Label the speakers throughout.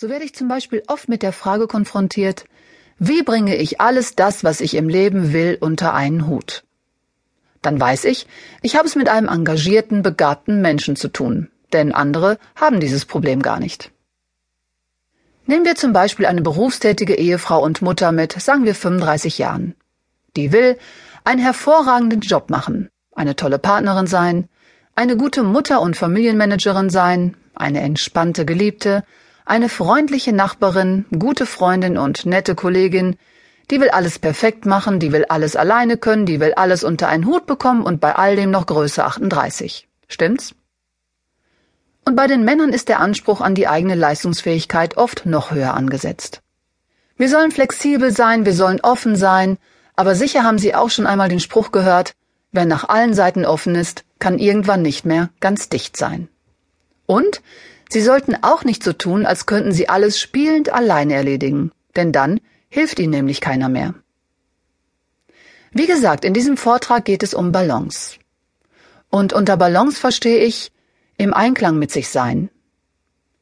Speaker 1: So werde ich zum Beispiel oft mit der Frage konfrontiert, wie bringe ich alles das, was ich im Leben will, unter einen Hut? Dann weiß ich, ich habe es mit einem engagierten, begabten Menschen zu tun, denn andere haben dieses Problem gar nicht. Nehmen wir zum Beispiel eine berufstätige Ehefrau und Mutter mit, sagen wir 35 Jahren. Die will einen hervorragenden Job machen, eine tolle Partnerin sein, eine gute Mutter und Familienmanagerin sein, eine entspannte Geliebte, eine freundliche Nachbarin, gute Freundin und nette Kollegin, die will alles perfekt machen, die will alles alleine können, die will alles unter einen Hut bekommen und bei all dem noch Größe 38. Stimmt's? Und bei den Männern ist der Anspruch an die eigene Leistungsfähigkeit oft noch höher angesetzt. Wir sollen flexibel sein, wir sollen offen sein, aber sicher haben Sie auch schon einmal den Spruch gehört, wer nach allen Seiten offen ist, kann irgendwann nicht mehr ganz dicht sein. Und Sie sollten auch nicht so tun, als könnten Sie alles spielend alleine erledigen, denn dann hilft Ihnen nämlich keiner mehr. Wie gesagt, in diesem Vortrag geht es um Balance. Und unter Balance verstehe ich im Einklang mit sich sein,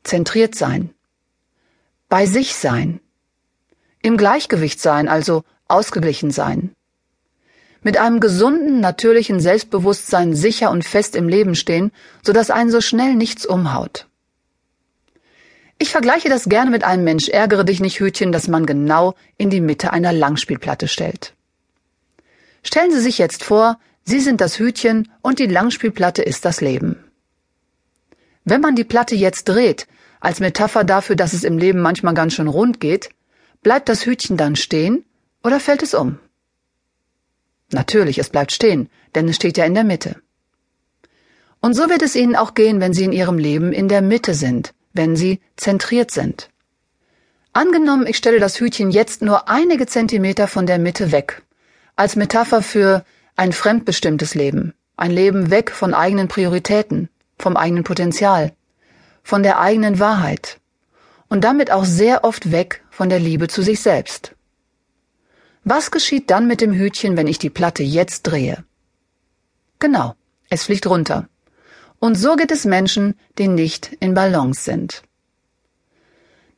Speaker 1: zentriert sein, bei sich sein, im Gleichgewicht sein, also ausgeglichen sein, mit einem gesunden, natürlichen Selbstbewusstsein sicher und fest im Leben stehen, so dass einen so schnell nichts umhaut. Ich vergleiche das gerne mit einem Mensch ärgere dich nicht Hütchen, das man genau in die Mitte einer Langspielplatte stellt. Stellen Sie sich jetzt vor, Sie sind das Hütchen und die Langspielplatte ist das Leben. Wenn man die Platte jetzt dreht, als Metapher dafür, dass es im Leben manchmal ganz schön rund geht, bleibt das Hütchen dann stehen oder fällt es um? Natürlich, es bleibt stehen, denn es steht ja in der Mitte. Und so wird es Ihnen auch gehen, wenn Sie in Ihrem Leben in der Mitte sind, wenn sie zentriert sind. Angenommen, ich stelle das Hütchen jetzt nur einige Zentimeter von der Mitte weg, als Metapher für ein fremdbestimmtes Leben, ein Leben weg von eigenen Prioritäten, vom eigenen Potenzial, von der eigenen Wahrheit und damit auch sehr oft weg von der Liebe zu sich selbst. Was geschieht dann mit dem Hütchen, wenn ich die Platte jetzt drehe? Genau, es fliegt runter. Und so geht es Menschen, die nicht in Balance sind.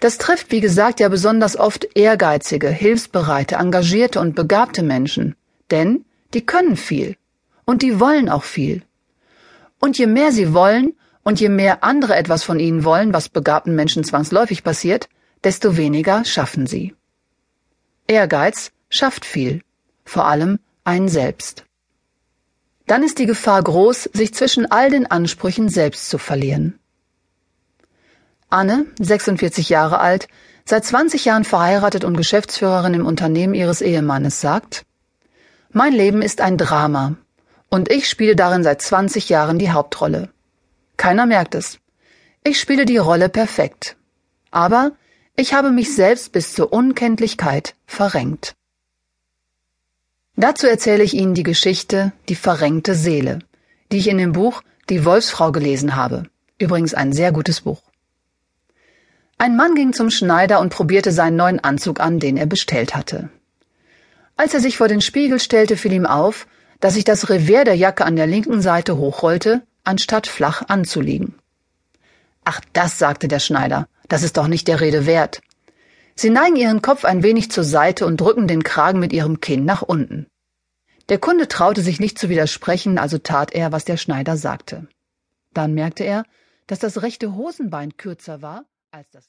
Speaker 1: Das trifft, wie gesagt, ja besonders oft ehrgeizige, hilfsbereite, engagierte und begabte Menschen, denn die können viel und die wollen auch viel. Und je mehr sie wollen und je mehr andere etwas von ihnen wollen, was begabten Menschen zwangsläufig passiert, desto weniger schaffen sie. Ehrgeiz schafft viel, vor allem einen selbst dann ist die Gefahr groß, sich zwischen all den Ansprüchen selbst zu verlieren. Anne, 46 Jahre alt, seit 20 Jahren verheiratet und Geschäftsführerin im Unternehmen ihres Ehemannes, sagt, Mein Leben ist ein Drama und ich spiele darin seit 20 Jahren die Hauptrolle. Keiner merkt es. Ich spiele die Rolle perfekt. Aber ich habe mich selbst bis zur Unkenntlichkeit verrenkt. Dazu erzähle ich Ihnen die Geschichte Die verrenkte Seele, die ich in dem Buch Die Wolfsfrau gelesen habe. Übrigens ein sehr gutes Buch. Ein Mann ging zum Schneider und probierte seinen neuen Anzug an, den er bestellt hatte. Als er sich vor den Spiegel stellte, fiel ihm auf, dass sich das Revers der Jacke an der linken Seite hochrollte, anstatt flach anzuliegen. Ach, das, sagte der Schneider, das ist doch nicht der Rede wert. Sie neigen ihren Kopf ein wenig zur Seite und drücken den Kragen mit ihrem Kinn nach unten. Der Kunde traute sich nicht zu widersprechen, also tat er, was der Schneider sagte. Dann merkte er, dass das rechte Hosenbein kürzer war als das